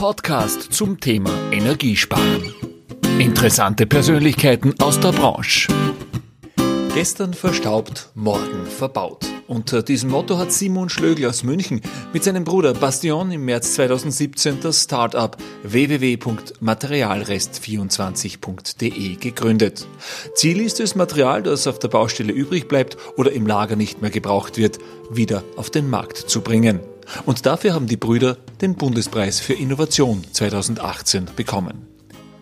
Podcast zum Thema Energiesparen. Interessante Persönlichkeiten aus der Branche. Gestern verstaubt, morgen verbaut. Unter diesem Motto hat Simon Schlögl aus München mit seinem Bruder Bastion im März 2017 das Startup www.materialrest24.de gegründet. Ziel ist es, Material, das auf der Baustelle übrig bleibt oder im Lager nicht mehr gebraucht wird, wieder auf den Markt zu bringen. Und dafür haben die Brüder den Bundespreis für Innovation 2018 bekommen.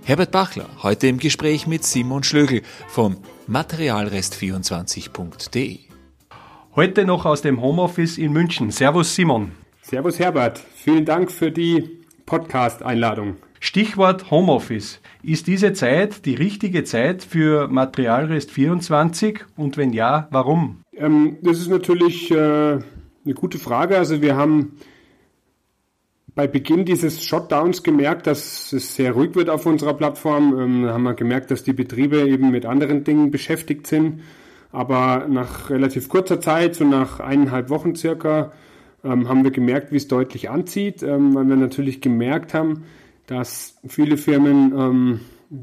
Herbert Bachler, heute im Gespräch mit Simon Schlögl von materialrest24.de. Heute noch aus dem Homeoffice in München. Servus Simon. Servus Herbert. Vielen Dank für die Podcast-Einladung. Stichwort Homeoffice. Ist diese Zeit die richtige Zeit für Materialrest 24 und wenn ja, warum? Ähm, das ist natürlich äh, eine gute Frage. Also wir haben bei Beginn dieses Shutdowns gemerkt, dass es sehr ruhig wird auf unserer Plattform. Ähm, haben wir gemerkt, dass die Betriebe eben mit anderen Dingen beschäftigt sind. Aber nach relativ kurzer Zeit, so nach eineinhalb Wochen circa, ähm, haben wir gemerkt, wie es deutlich anzieht, ähm, weil wir natürlich gemerkt haben, dass viele Firmen ähm,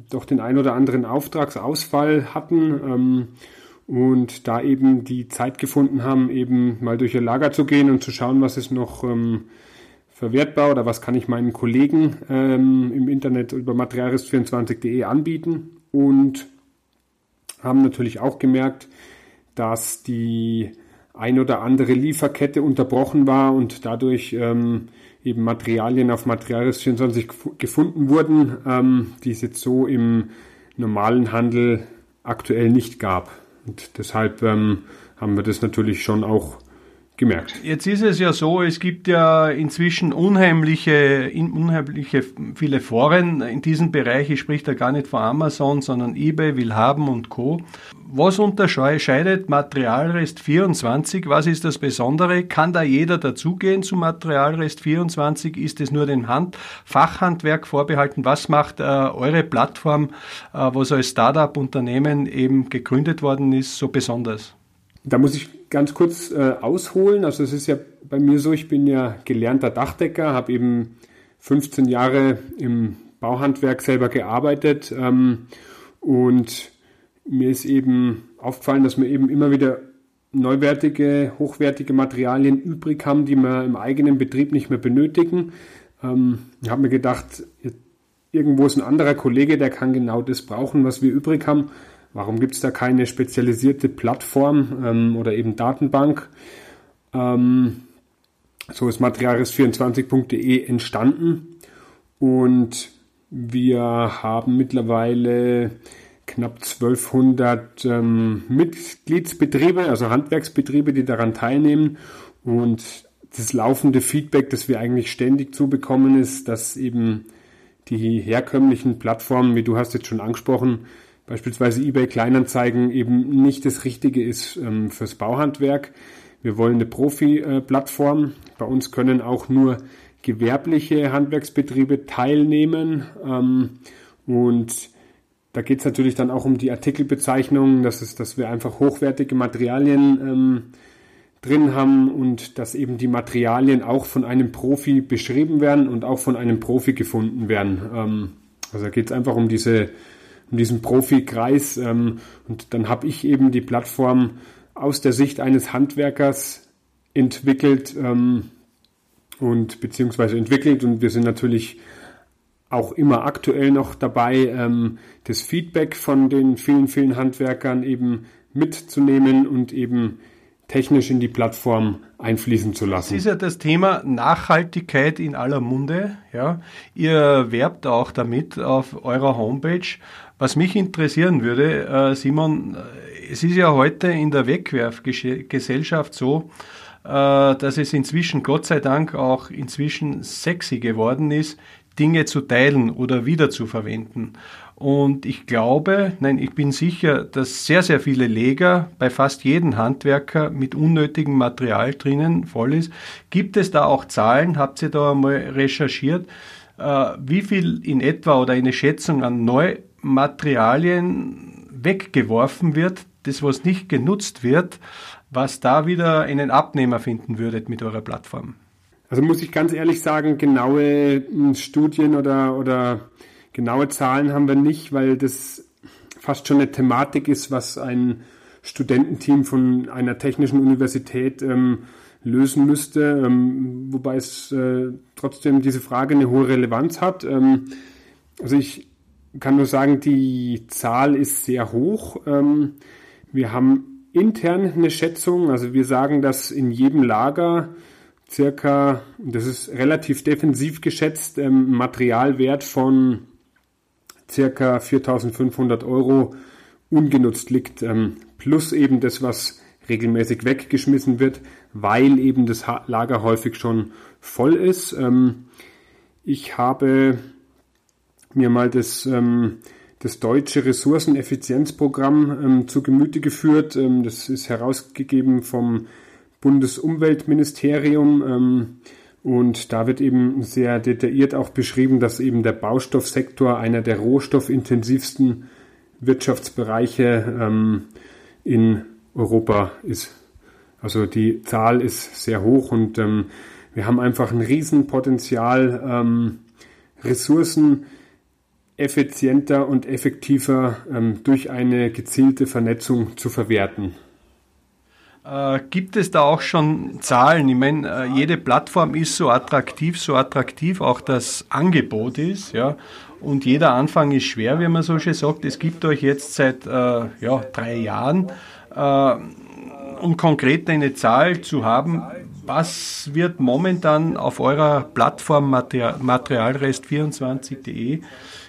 doch den ein oder anderen Auftragsausfall hatten ähm, und da eben die Zeit gefunden haben, eben mal durch ihr Lager zu gehen und zu schauen, was es noch ähm, verwertbar oder was kann ich meinen Kollegen ähm, im Internet über materialrest24.de anbieten und haben natürlich auch gemerkt, dass die ein oder andere Lieferkette unterbrochen war und dadurch ähm, eben Materialien auf Materialrest24 gefunden wurden, ähm, die es jetzt so im normalen Handel aktuell nicht gab. Und deshalb ähm, haben wir das natürlich schon auch gemerkt. Jetzt ist es ja so, es gibt ja inzwischen unheimliche, unheimliche viele Foren in diesem Bereich. Ich spreche da gar nicht von Amazon, sondern eBay, Willhaben und Co. Was unterscheidet Materialrest 24? Was ist das Besondere? Kann da jeder dazugehen zu Materialrest 24? Ist es nur dem Hand Fachhandwerk vorbehalten? Was macht äh, eure Plattform, äh, was als Startup-Unternehmen eben gegründet worden ist, so besonders? Da muss ich ganz kurz äh, ausholen. Also es ist ja bei mir so, ich bin ja gelernter Dachdecker, habe eben 15 Jahre im Bauhandwerk selber gearbeitet ähm, und mir ist eben aufgefallen, dass wir eben immer wieder neuwertige, hochwertige Materialien übrig haben, die wir im eigenen Betrieb nicht mehr benötigen. Ähm, ich habe mir gedacht, irgendwo ist ein anderer Kollege, der kann genau das brauchen, was wir übrig haben. Warum gibt es da keine spezialisierte Plattform ähm, oder eben Datenbank? Ähm, so ist materialrest24.de entstanden und wir haben mittlerweile knapp 1200 ähm, Mitgliedsbetriebe, also Handwerksbetriebe, die daran teilnehmen und das laufende Feedback, das wir eigentlich ständig zubekommen, ist, dass eben die herkömmlichen Plattformen, wie du hast jetzt schon angesprochen, beispielsweise eBay Kleinanzeigen eben nicht das Richtige ist ähm, fürs Bauhandwerk. Wir wollen eine Profi-Plattform. Bei uns können auch nur gewerbliche Handwerksbetriebe teilnehmen. Ähm, und da geht es natürlich dann auch um die Artikelbezeichnung, dass, es, dass wir einfach hochwertige Materialien ähm, drin haben und dass eben die Materialien auch von einem Profi beschrieben werden und auch von einem Profi gefunden werden. Ähm, also da geht es einfach um diese um diesen Profikreis. Ähm, und dann habe ich eben die Plattform aus der Sicht eines Handwerkers entwickelt ähm, und beziehungsweise entwickelt und wir sind natürlich auch immer aktuell noch dabei, ähm, das Feedback von den vielen, vielen Handwerkern eben mitzunehmen und eben technisch in die Plattform einfließen zu lassen. Es ist ja das Thema Nachhaltigkeit in aller Munde. Ja. Ihr werbt auch damit auf eurer Homepage. Was mich interessieren würde, äh, Simon, äh, es ist ja heute in der Wegwerfgesellschaft so, äh, dass es inzwischen, Gott sei Dank, auch inzwischen sexy geworden ist, Dinge zu teilen oder wieder zu verwenden. Und ich glaube, nein, ich bin sicher, dass sehr, sehr viele Leger bei fast jedem Handwerker mit unnötigem Material drinnen voll ist. Gibt es da auch Zahlen? Habt ihr da einmal recherchiert? Wie viel in etwa oder eine Schätzung an neu Materialien weggeworfen wird, das was nicht genutzt wird, was da wieder einen Abnehmer finden würdet mit eurer Plattform? Also muss ich ganz ehrlich sagen, genaue hm, Studien oder, oder genaue Zahlen haben wir nicht, weil das fast schon eine Thematik ist, was ein Studententeam von einer technischen Universität ähm, lösen müsste, ähm, wobei es äh, trotzdem diese Frage eine hohe Relevanz hat. Ähm, also ich kann nur sagen, die Zahl ist sehr hoch. Ähm, wir haben intern eine Schätzung, also wir sagen, dass in jedem Lager circa, das ist relativ defensiv geschätzt, ähm, Materialwert von circa 4500 Euro ungenutzt liegt, ähm, plus eben das, was regelmäßig weggeschmissen wird, weil eben das Lager häufig schon voll ist. Ich habe mir mal das, ähm, das deutsche Ressourceneffizienzprogramm ähm, zu Gemüte geführt. das ist herausgegeben vom Bundesumweltministerium. Und da wird eben sehr detailliert auch beschrieben, dass eben der Baustoffsektor einer der rohstoffintensivsten Wirtschaftsbereiche in Europa ist. Also die Zahl ist sehr hoch und ähm, wir haben einfach ein Riesenpotenzial, ähm, Ressourcen effizienter und effektiver ähm, durch eine gezielte Vernetzung zu verwerten. Äh, gibt es da auch schon Zahlen? Ich meine, äh, jede Plattform ist so attraktiv, so attraktiv auch das Angebot ist, ja. Und jeder Anfang ist schwer, wie man so schön sagt. Es gibt euch jetzt seit äh, ja, drei Jahren äh, um konkret eine Zahl zu haben, was wird momentan auf eurer Plattform Materialrest24.de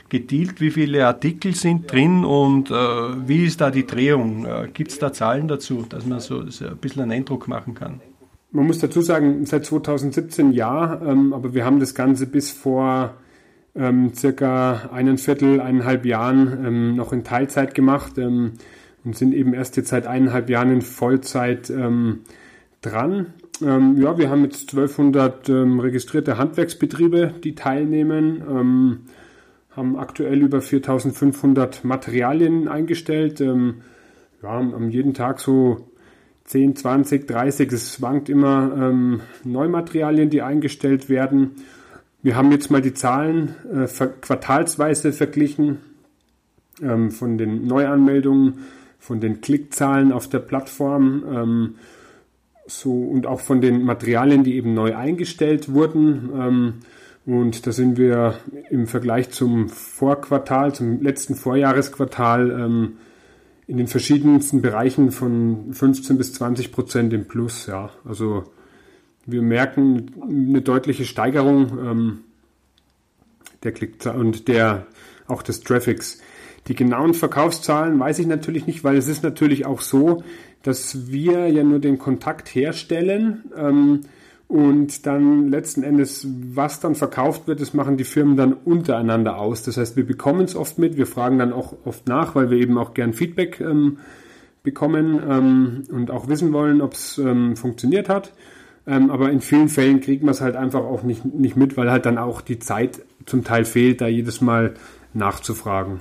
gedealt? Wie viele Artikel sind drin und äh, wie ist da die Drehung? Äh, Gibt es da Zahlen dazu, dass man so, so, ein bisschen einen Eindruck machen kann? Man muss dazu sagen, seit 2017 ja, ähm, aber wir haben das Ganze bis vor ähm, circa einen Viertel, eineinhalb Jahren ähm, noch in Teilzeit gemacht. Ähm, und sind eben erst jetzt seit eineinhalb Jahren in Vollzeit ähm, dran. Ähm, ja, wir haben jetzt 1200 ähm, registrierte Handwerksbetriebe, die teilnehmen, haben aktuell über 4500 Materialien eingestellt. Ähm, ja, haben jeden Tag so 10, 20, 30, es schwankt immer ähm, Neumaterialien, die eingestellt werden. Wir haben jetzt mal die Zahlen äh, quartalsweise verglichen ähm, von den Neuanmeldungen von den Klickzahlen auf der Plattform ähm, so, und auch von den Materialien, die eben neu eingestellt wurden. Und da sind wir im Vergleich zum Vorquartal, zum letzten Vorjahresquartal ähm, in den verschiedensten Bereichen von 15 bis 20 Prozent im Plus. Ja, also wir merken eine deutliche Steigerung ähm, der Klickzahlen und der auch des Traffics. Die genauen Verkaufszahlen weiß ich natürlich nicht, weil es ist natürlich auch so, dass wir ja nur den Kontakt herstellen ähm, und dann letzten Endes, was dann verkauft wird, das machen die Firmen dann untereinander aus. Das heißt, wir bekommen es oft mit, wir fragen dann auch oft nach, weil wir eben auch gern Feedback ähm, bekommen ähm, und auch wissen wollen, ob es ähm, funktioniert hat. Ähm, aber in vielen Fällen kriegt man es halt einfach auch nicht, nicht mit, weil halt dann auch die Zeit zum Teil fehlt, da jedes Mal nachzufragen.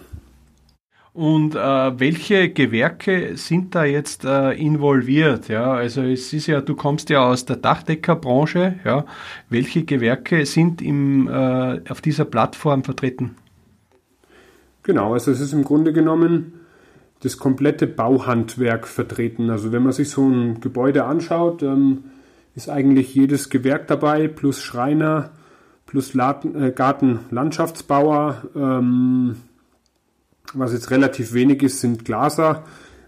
Und äh, welche Gewerke sind da jetzt äh, involviert? Ja, also es ist ja, du kommst ja aus der Dachdeckerbranche. Ja, welche Gewerke sind im, äh, auf dieser Plattform vertreten? Genau, also es ist im Grunde genommen das komplette Bauhandwerk vertreten. Also wenn man sich so ein Gebäude anschaut, ähm, ist eigentlich jedes Gewerk dabei, plus Schreiner, plus äh, Gartenlandschaftsbauer. Ähm, was jetzt relativ wenig ist, sind Glaser,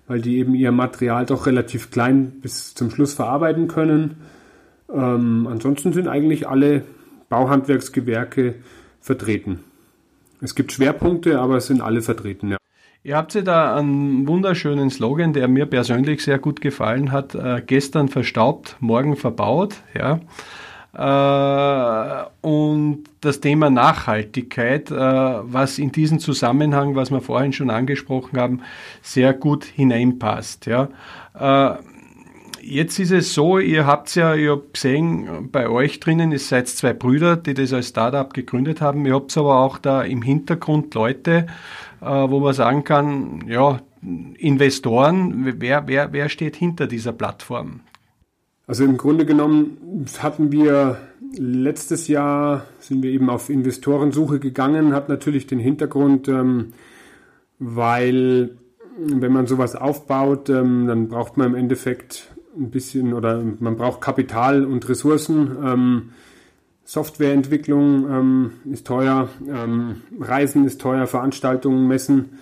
weil die eben ihr Material doch relativ klein bis zum Schluss verarbeiten können. Ähm, ansonsten sind eigentlich alle Bauhandwerksgewerke vertreten. Es gibt Schwerpunkte, aber es sind alle vertreten. Ja. Ihr habt ja da einen wunderschönen Slogan, der mir persönlich sehr gut gefallen hat. Äh, gestern verstaubt, morgen verbaut. Ja. Äh, und das Thema Nachhaltigkeit, äh, was in diesen Zusammenhang, was wir vorhin schon angesprochen haben, sehr gut hineinpasst. Ja. Äh, jetzt ist es so, ihr habt ja, ich habe gesehen, bei euch drinnen, ihr seid zwei Brüder, die das als Startup gegründet haben. Ihr habt aber auch da im Hintergrund Leute, wo man sagen kann, ja, Investoren, wer, wer, wer steht hinter dieser Plattform? Also im Grunde genommen hatten wir letztes Jahr, sind wir eben auf Investorensuche gegangen, hat natürlich den Hintergrund, ähm, weil wenn man sowas aufbaut, ähm, dann braucht man im Endeffekt ein bisschen oder man braucht Kapital und Ressourcen. Ähm, Softwareentwicklung ähm, ist teuer, ähm, Reisen ist teuer, Veranstaltungen, Messen.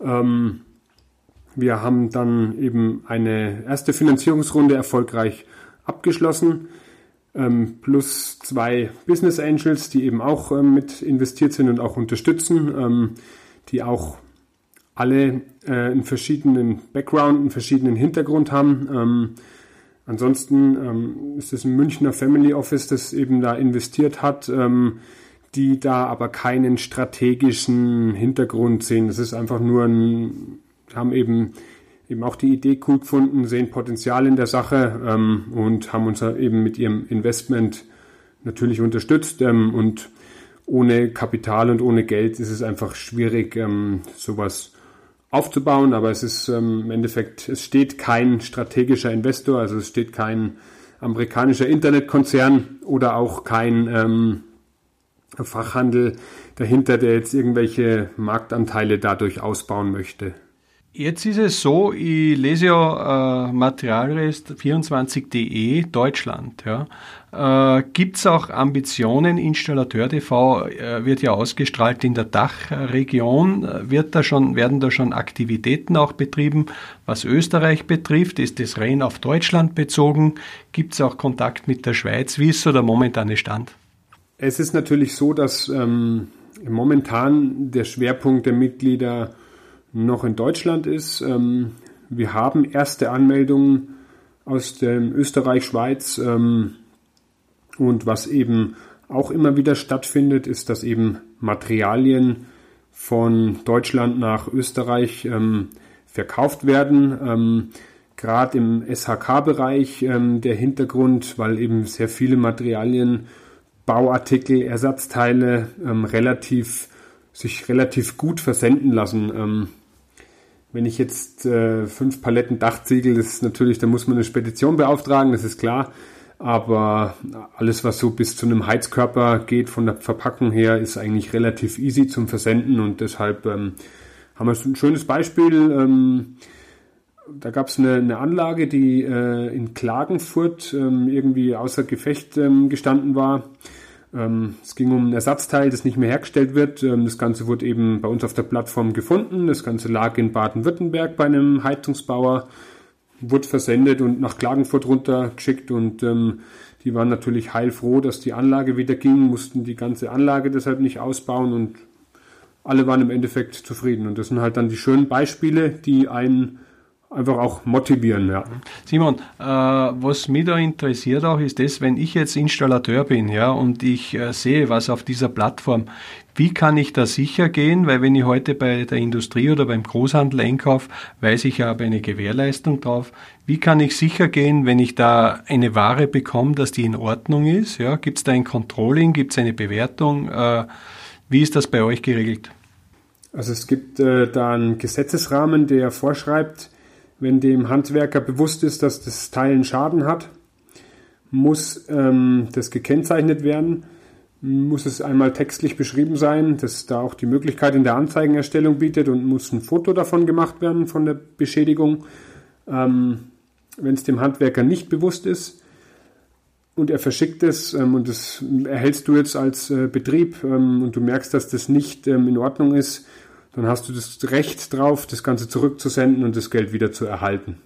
Ähm, wir haben dann eben eine erste Finanzierungsrunde erfolgreich abgeschlossen, ähm, plus zwei Business Angels, die eben auch ähm, mit investiert sind und auch unterstützen, ähm, die auch alle äh, einen verschiedenen Background, einen verschiedenen Hintergrund haben. Ähm, ansonsten ähm, ist es ein Münchner Family Office, das eben da investiert hat, ähm, die da aber keinen strategischen Hintergrund sehen. Das ist einfach nur ein, haben eben eben auch die Idee cool gefunden, sehen Potenzial in der Sache ähm, und haben uns eben mit ihrem Investment natürlich unterstützt ähm, und ohne Kapital und ohne Geld ist es einfach schwierig, ähm, sowas aufzubauen, aber es ist ähm, im Endeffekt, es steht kein strategischer Investor, also es steht kein amerikanischer Internetkonzern oder auch kein ähm, Fachhandel dahinter, der jetzt irgendwelche Marktanteile dadurch ausbauen möchte. Jetzt ist es so, ich lese ja äh, Materialrest24.de Deutschland. Ja. Äh, Gibt es auch Ambitionen? Installateur TV äh, wird ja ausgestrahlt in der Dachregion. Wird da schon, werden da schon Aktivitäten auch betrieben, was Österreich betrifft? Ist das rein auf Deutschland bezogen? Gibt es auch Kontakt mit der Schweiz? Wie ist so der momentane Stand? Es ist natürlich so, dass ähm, momentan der Schwerpunkt der Mitglieder noch in Deutschland ist. Ähm, wir haben erste Anmeldungen aus dem Österreich, Schweiz ähm, und was eben auch immer wieder stattfindet, ist, dass eben Materialien von Deutschland nach Österreich ähm, verkauft werden. Gerade im SHK-Bereich der Hintergrund, weil eben sehr viele Materialien, Bauartikel, Ersatzteile relativ sich relativ gut versenden lassen. Wenn ich jetzt äh, fünf Paletten Dachziegel, das ist natürlich, da muss man eine Spedition beauftragen, das ist klar. Aber alles, was so bis zu einem Heizkörper geht, von der Verpackung her, ist eigentlich relativ easy zum Versenden und deshalb ähm, haben wir ein schönes Beispiel. Ähm, da gab es eine, eine, Anlage, die äh, in Klagenfurt ähm, irgendwie außer Gefecht ähm, gestanden war. Ähm, es ging um ein Ersatzteil, das nicht mehr hergestellt wird. Ähm, das Ganze wurde eben bei uns auf der Plattform gefunden. Das Ganze lag in Baden-Württemberg bei einem Heizungsbauer, wurde versendet und nach Klagenfurt runtergeschickt und ähm, die waren natürlich heilfroh, dass die Anlage wieder ging, mussten die ganze Anlage deshalb nicht ausbauen und alle waren im Endeffekt zufrieden. Und das sind halt dann die schönen Beispiele, die einen einfach auch motivieren. Ja. Simon, äh, was mich da interessiert auch ist das, wenn ich jetzt Installateur bin ja, und ich äh, sehe was auf dieser Plattform, wie kann ich da sicher gehen? Weil wenn ich heute bei der Industrie oder beim Großhandel einkaufe, weiß ich, ich habe eine Gewährleistung drauf. Wie kann ich sicher gehen, wenn ich da eine Ware bekomme, dass die in Ordnung ist? Ja, Gibt es da ein Controlling? Gibt es eine Bewertung? Äh, wie ist das bei euch geregelt? Also es gibt äh, da einen Gesetzesrahmen, der vorschreibt, wenn dem Handwerker bewusst ist, dass das Teil einen Schaden hat, muss ähm, das gekennzeichnet werden, muss es einmal textlich beschrieben sein, dass da auch die Möglichkeit in der Anzeigenerstellung bietet und muss ein Foto davon gemacht werden von der Beschädigung. Ähm, wenn es dem Handwerker nicht bewusst ist und er verschickt es ähm, und das erhältst du jetzt als äh, Betrieb ähm, und du merkst, dass das nicht ähm, in Ordnung ist, dann hast du das Recht drauf, das Ganze zurückzusenden und das Geld wieder zu erhalten.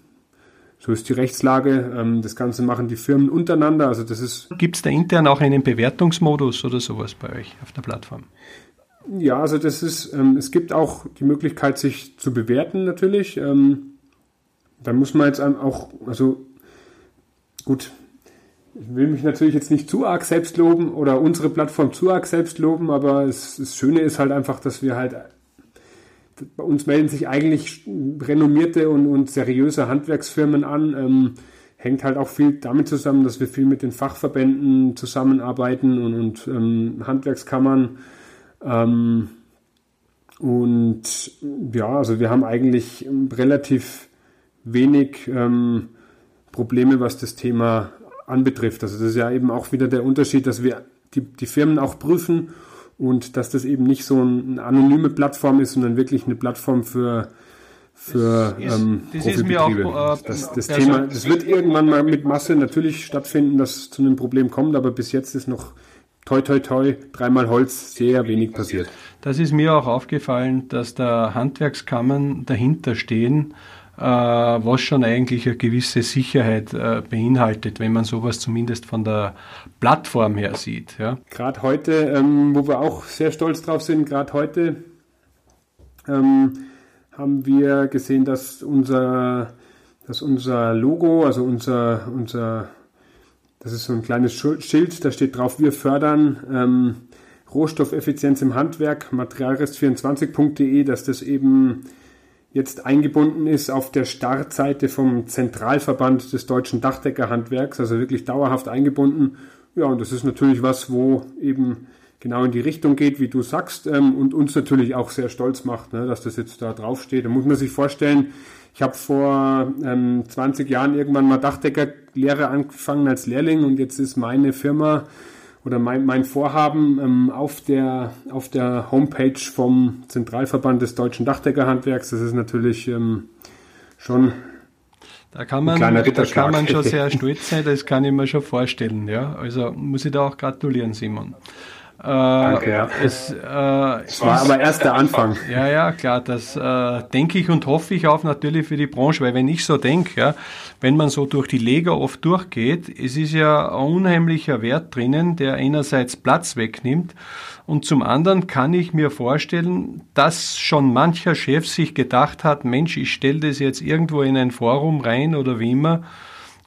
So ist die Rechtslage. Ähm, das Ganze machen die Firmen untereinander. Also das ist. Gibt es da intern auch einen Bewertungsmodus oder sowas bei euch auf der Plattform? Ja, also das ist, ähm, es gibt auch die Möglichkeit, sich zu bewerten natürlich. Ähm, da muss man jetzt auch, also gut, ich will mich natürlich jetzt nicht zu arg selbst loben oder unsere Plattform zu arg selbst loben, aber es, das Schöne ist halt einfach, dass wir halt bei uns melden sich eigentlich renommierte und, und seriöse Handwerksfirmen an. Ähm, hängt halt auch viel damit zusammen, dass wir viel mit den Fachverbänden zusammenarbeiten und, und ähm, Handwerkskammern. Ähm, und ja, also wir haben eigentlich relativ wenig ähm, Probleme, was das Thema anbetrifft. Also das ist ja eben auch wieder der Unterschied, dass wir die, die Firmen auch prüfen und dass das eben nicht so eine anonyme Plattform ist, sondern wirklich eine Plattform für für das ist, ähm, das Profibetriebe. Auch, äh, das, das Thema, das wird irgendwann mal mit Masse natürlich stattfinden, dass es zu einem Problem kommt, aber bis jetzt ist noch toi toi toi, dreimal Holz, sehr wenig passiert. Das ist mir auch aufgefallen, dass da Handwerkskammern dahinter stehen, was schon eigentlich eine gewisse Sicherheit äh, beinhaltet, wenn man sowas zumindest von der Plattform her sieht. Ja. Gerade heute, ähm, wo wir auch sehr stolz drauf sind, gerade heute ähm, haben wir gesehen, dass unser, dass unser Logo, also unser, unser, das ist so ein kleines Schild, da steht drauf, wir fördern ähm, Rohstoffeffizienz im Handwerk, materialrest24.de, dass das eben jetzt eingebunden ist auf der Startseite vom Zentralverband des deutschen Dachdeckerhandwerks, also wirklich dauerhaft eingebunden. Ja, und das ist natürlich was, wo eben genau in die Richtung geht, wie du sagst, ähm, und uns natürlich auch sehr stolz macht, ne, dass das jetzt da draufsteht. Da muss man sich vorstellen, ich habe vor ähm, 20 Jahren irgendwann mal Dachdeckerlehre angefangen als Lehrling und jetzt ist meine Firma oder mein, mein Vorhaben ähm, auf, der, auf der Homepage vom Zentralverband des deutschen Dachdeckerhandwerks. Das ist natürlich ähm, schon da kann man, da kann man schon sehr stolz sein, das kann ich mir schon vorstellen. Ja? Also muss ich da auch gratulieren, Simon. Danke, ja. Es, äh, es war ist, aber erst der Anfang. Ja, ja, klar, das äh, denke ich und hoffe ich auch natürlich für die Branche, weil wenn ich so denke, ja, wenn man so durch die Lega oft durchgeht, es ist ja ein unheimlicher Wert drinnen, der einerseits Platz wegnimmt und zum anderen kann ich mir vorstellen, dass schon mancher Chef sich gedacht hat, Mensch, ich stelle das jetzt irgendwo in ein Forum rein oder wie immer,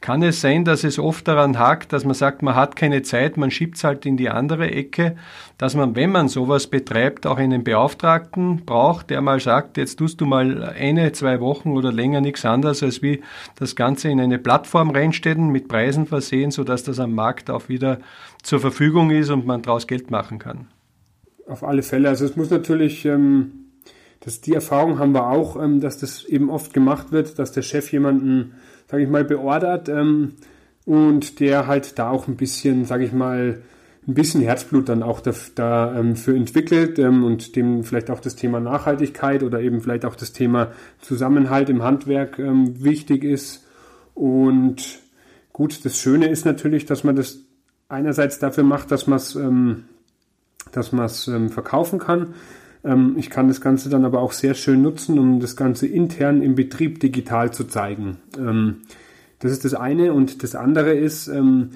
kann es sein, dass es oft daran hakt, dass man sagt, man hat keine Zeit, man schiebt es halt in die andere Ecke, dass man, wenn man sowas betreibt, auch einen Beauftragten braucht, der mal sagt, jetzt tust du mal eine, zwei Wochen oder länger nichts anderes, als wie das Ganze in eine Plattform reinstellen, mit Preisen versehen, sodass das am Markt auch wieder zur Verfügung ist und man daraus Geld machen kann. Auf alle Fälle. Also es muss natürlich, ähm, das, die Erfahrung haben wir auch, ähm, dass das eben oft gemacht wird, dass der Chef jemanden sage ich mal, beordert ähm, und der halt da auch ein bisschen, sage ich mal, ein bisschen Herzblut dann auch dafür da, ähm, entwickelt ähm, und dem vielleicht auch das Thema Nachhaltigkeit oder eben vielleicht auch das Thema Zusammenhalt im Handwerk ähm, wichtig ist. Und gut, das Schöne ist natürlich, dass man das einerseits dafür macht, dass man es ähm, dass man es ähm, verkaufen kann. Ähm, ich kann das Ganze dann aber auch sehr schön nutzen, um das Ganze intern im Betrieb digital zu zeigen. Ähm, das ist das eine. Und das andere ist, ähm,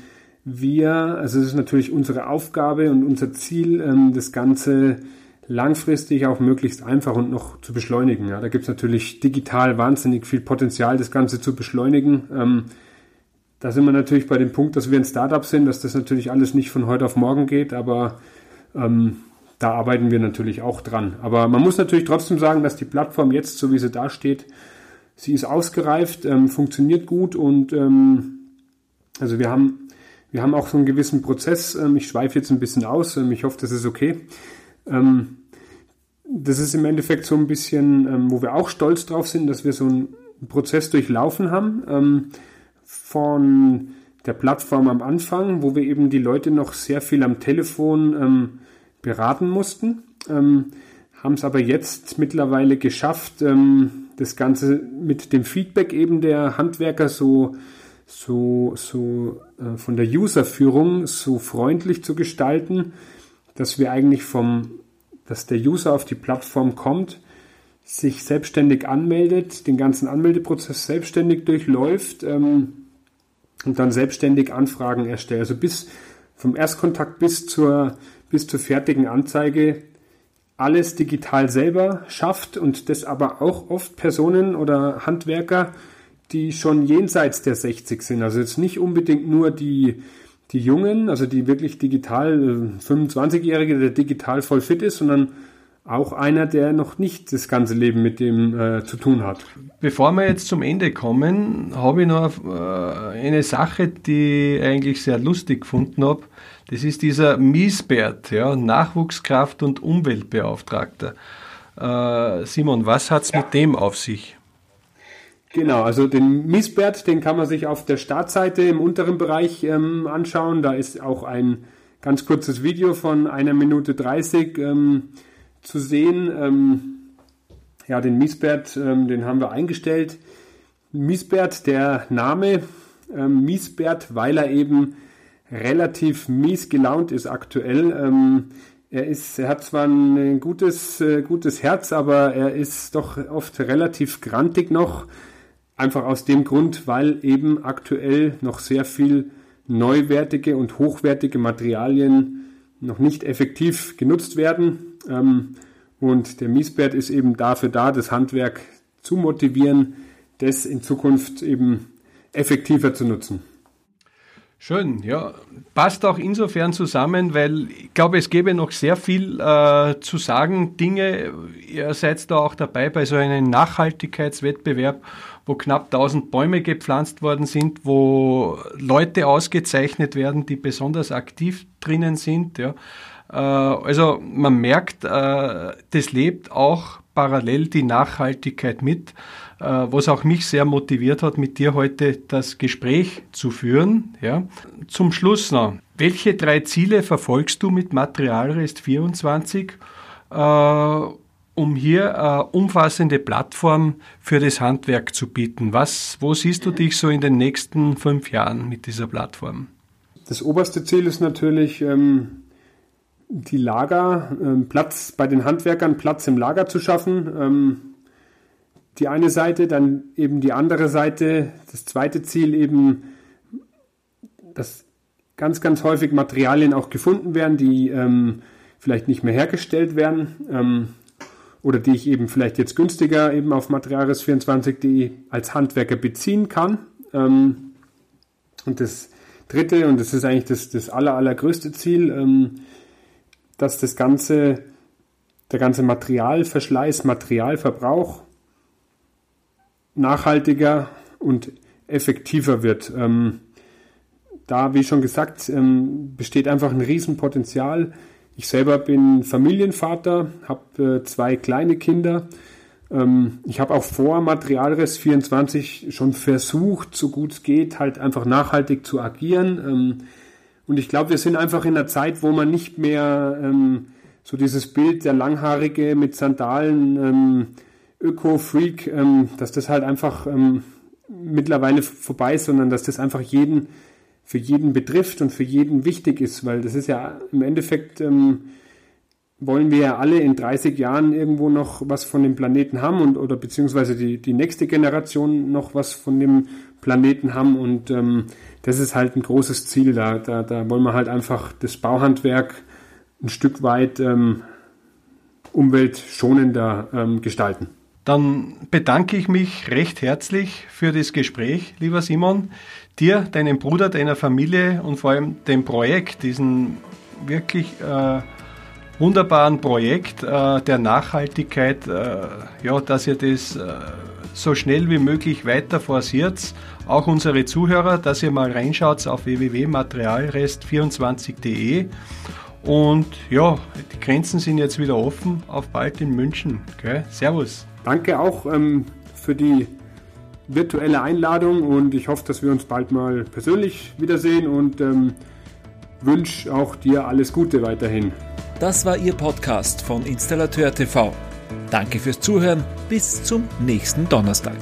wir, also es ist natürlich unsere Aufgabe und unser Ziel, das Ganze langfristig auch möglichst einfach und noch zu beschleunigen. Ja, da gibt es natürlich digital wahnsinnig viel Potenzial, das Ganze zu beschleunigen. da sind wir natürlich bei dem Punkt, dass wir ein Startup sind, dass das natürlich alles nicht von heute auf morgen geht, aber ähm, da arbeiten wir natürlich auch dran. Aber man muss natürlich trotzdem sagen, dass die Plattform jetzt, so wie sie da steht, sie ist ausgereift, ähm, funktioniert gut und ähm, also wir haben, wir haben auch so einen gewissen Prozess. Ähm, ich schweife jetzt ein bisschen aus, ähm, ich hoffe, das ist okay. Ähm, das ist im Endeffekt so ein bisschen, ähm, wo wir auch stolz drauf sind, dass wir so einen Prozess durchlaufen haben von der Plattform am Anfang, wo wir eben die Leute noch sehr viel am Telefon beraten mussten, ähm, haben es aber jetzt mittlerweile geschafft, ähm, das Ganze mit dem Feedback eben der Handwerker so, so, so äh, von der Userführung so freundlich zu gestalten, dass wir eigentlich vom, dass der User auf die Plattform kommt, sich selbstständig anmeldet, den ganzen Anmeldeprozess selbstständig durchläuft ähm, und dann selbstständig Anfragen erstellt. Also bis vom Erstkontakt bis zur bis zur fertigen Anzeige alles digital selber schafft und das aber auch oft Personen oder Handwerker, die schon jenseits der 60 sind. Also jetzt nicht unbedingt nur die, die Jungen, also die wirklich digital, 25-Jährige, äh, der digital voll fit ist, sondern auch einer, der noch nicht das ganze Leben mit dem äh, zu tun hat. Bevor wir jetzt zum Ende kommen, habe ich noch äh, eine Sache, die ich eigentlich sehr lustig gefunden habe. Das ist dieser Miesbert, ja, Nachwuchskraft- und Umweltbeauftragter. Äh, Simon, was hat es ja. mit dem auf sich? Genau, also den Miesbert, den kann man sich auf der Startseite im unteren Bereich ähm, anschauen. Da ist auch ein ganz kurzes Video von einer Minute 30 ähm, zu sehen. Ähm, ja, den Miesbert, ähm, den haben wir eingestellt. Miesbert, der Name ähm, Miesbert, weil er eben relativ mies gelaunt ist aktuell. Ähm, er ist, er hat zwar ein gutes, äh, gutes Herz, aber er ist doch oft relativ grantig noch. Einfach aus dem Grund, weil eben aktuell noch sehr viel neuwertige und hochwertige Materialien noch nicht effektiv genutzt werden. Ähm, und der Miesbert ist eben dafür da, das Handwerk zu motivieren, das in Zukunft eben effektiver zu nutzen. Schön, ja. Passt auch insofern zusammen, weil ich glaube, es gäbe noch sehr viel äh, zu sagen. Dinge, ihr seid da auch dabei bei so einem Nachhaltigkeitswettbewerb, wo knapp 1000 Bäume gepflanzt worden sind, wo Leute ausgezeichnet werden, die besonders aktiv drinnen sind. Ja. Äh, also man merkt, äh, das lebt auch parallel die Nachhaltigkeit mit. Äh, was auch mich sehr motiviert hat, mit dir heute das Gespräch zu führen. Ja. Zum Schluss noch, welche drei Ziele verfolgst du mit Materialrest 24, äh, um hier eine umfassende Plattform für das Handwerk zu bieten? Was, wo siehst du dich so in den nächsten fünf Jahren mit dieser Plattform? Das oberste Ziel ist natürlich, ähm, die Lager, ähm, Platz bei den Handwerkern, Platz im Lager zu schaffen. Ähm, die eine Seite, dann eben die andere Seite, das zweite Ziel eben, dass ganz, ganz häufig Materialien auch gefunden werden, die ähm, vielleicht nicht mehr hergestellt werden ähm, oder die ich eben vielleicht jetzt günstiger eben auf materialres24.de als Handwerker beziehen kann. Ähm, und das dritte, und das ist eigentlich das, das aller, allergrößte Ziel, ähm, dass das ganze, der ganze Materialverschleiß, Materialverbrauch nachhaltiger und effektiver wird. Ähm, da, wie schon gesagt, ähm, besteht einfach ein Riesenpotenzial. Ich selber bin Familienvater, habe äh, zwei kleine Kinder. Ähm, ich habe auch vor Materialrest 24 schon versucht, so gut es geht, halt einfach nachhaltig zu agieren. Und ich glaube, wir sind einfach in einer Zeit, wo man nicht mehr ähm, so dieses Bild der Langhaarige mit Sandalen ähm, Öko-Freak, ähm, dass das halt einfach ähm, mittlerweile vorbei ist, sondern dass das einfach jeden für jeden betrifft und für jeden wichtig ist, weil das ist ja im Endeffekt ähm, wollen wir ja alle in 30 Jahren irgendwo noch was von dem Planeten haben und oder beziehungsweise die, die nächste Generation noch was von dem Planeten haben und ähm, das ist halt ein großes Ziel. Da, da, da wollen wir halt einfach das Bauhandwerk ein Stück weit ähm, umweltschonender ähm, gestalten. Dann bedanke ich mich recht herzlich für das Gespräch, lieber Simon. Dir, deinem Bruder, deiner Familie und vor allem dem Projekt, diesen wirklich äh, wunderbaren Projekt äh, der Nachhaltigkeit, äh, ja, dass ihr das äh, so schnell wie möglich weiter forciert. Auch unsere Zuhörer, dass ihr mal reinschaut auf www.materialrest24.de und ja, die Grenzen sind jetzt wieder offen. Auf bald in München. Okay? Servus. Danke auch ähm, für die virtuelle Einladung und ich hoffe, dass wir uns bald mal persönlich wiedersehen und ähm, wünsche auch dir alles Gute weiterhin. Das war Ihr Podcast von Installateur TV. Danke fürs Zuhören. Bis zum nächsten Donnerstag.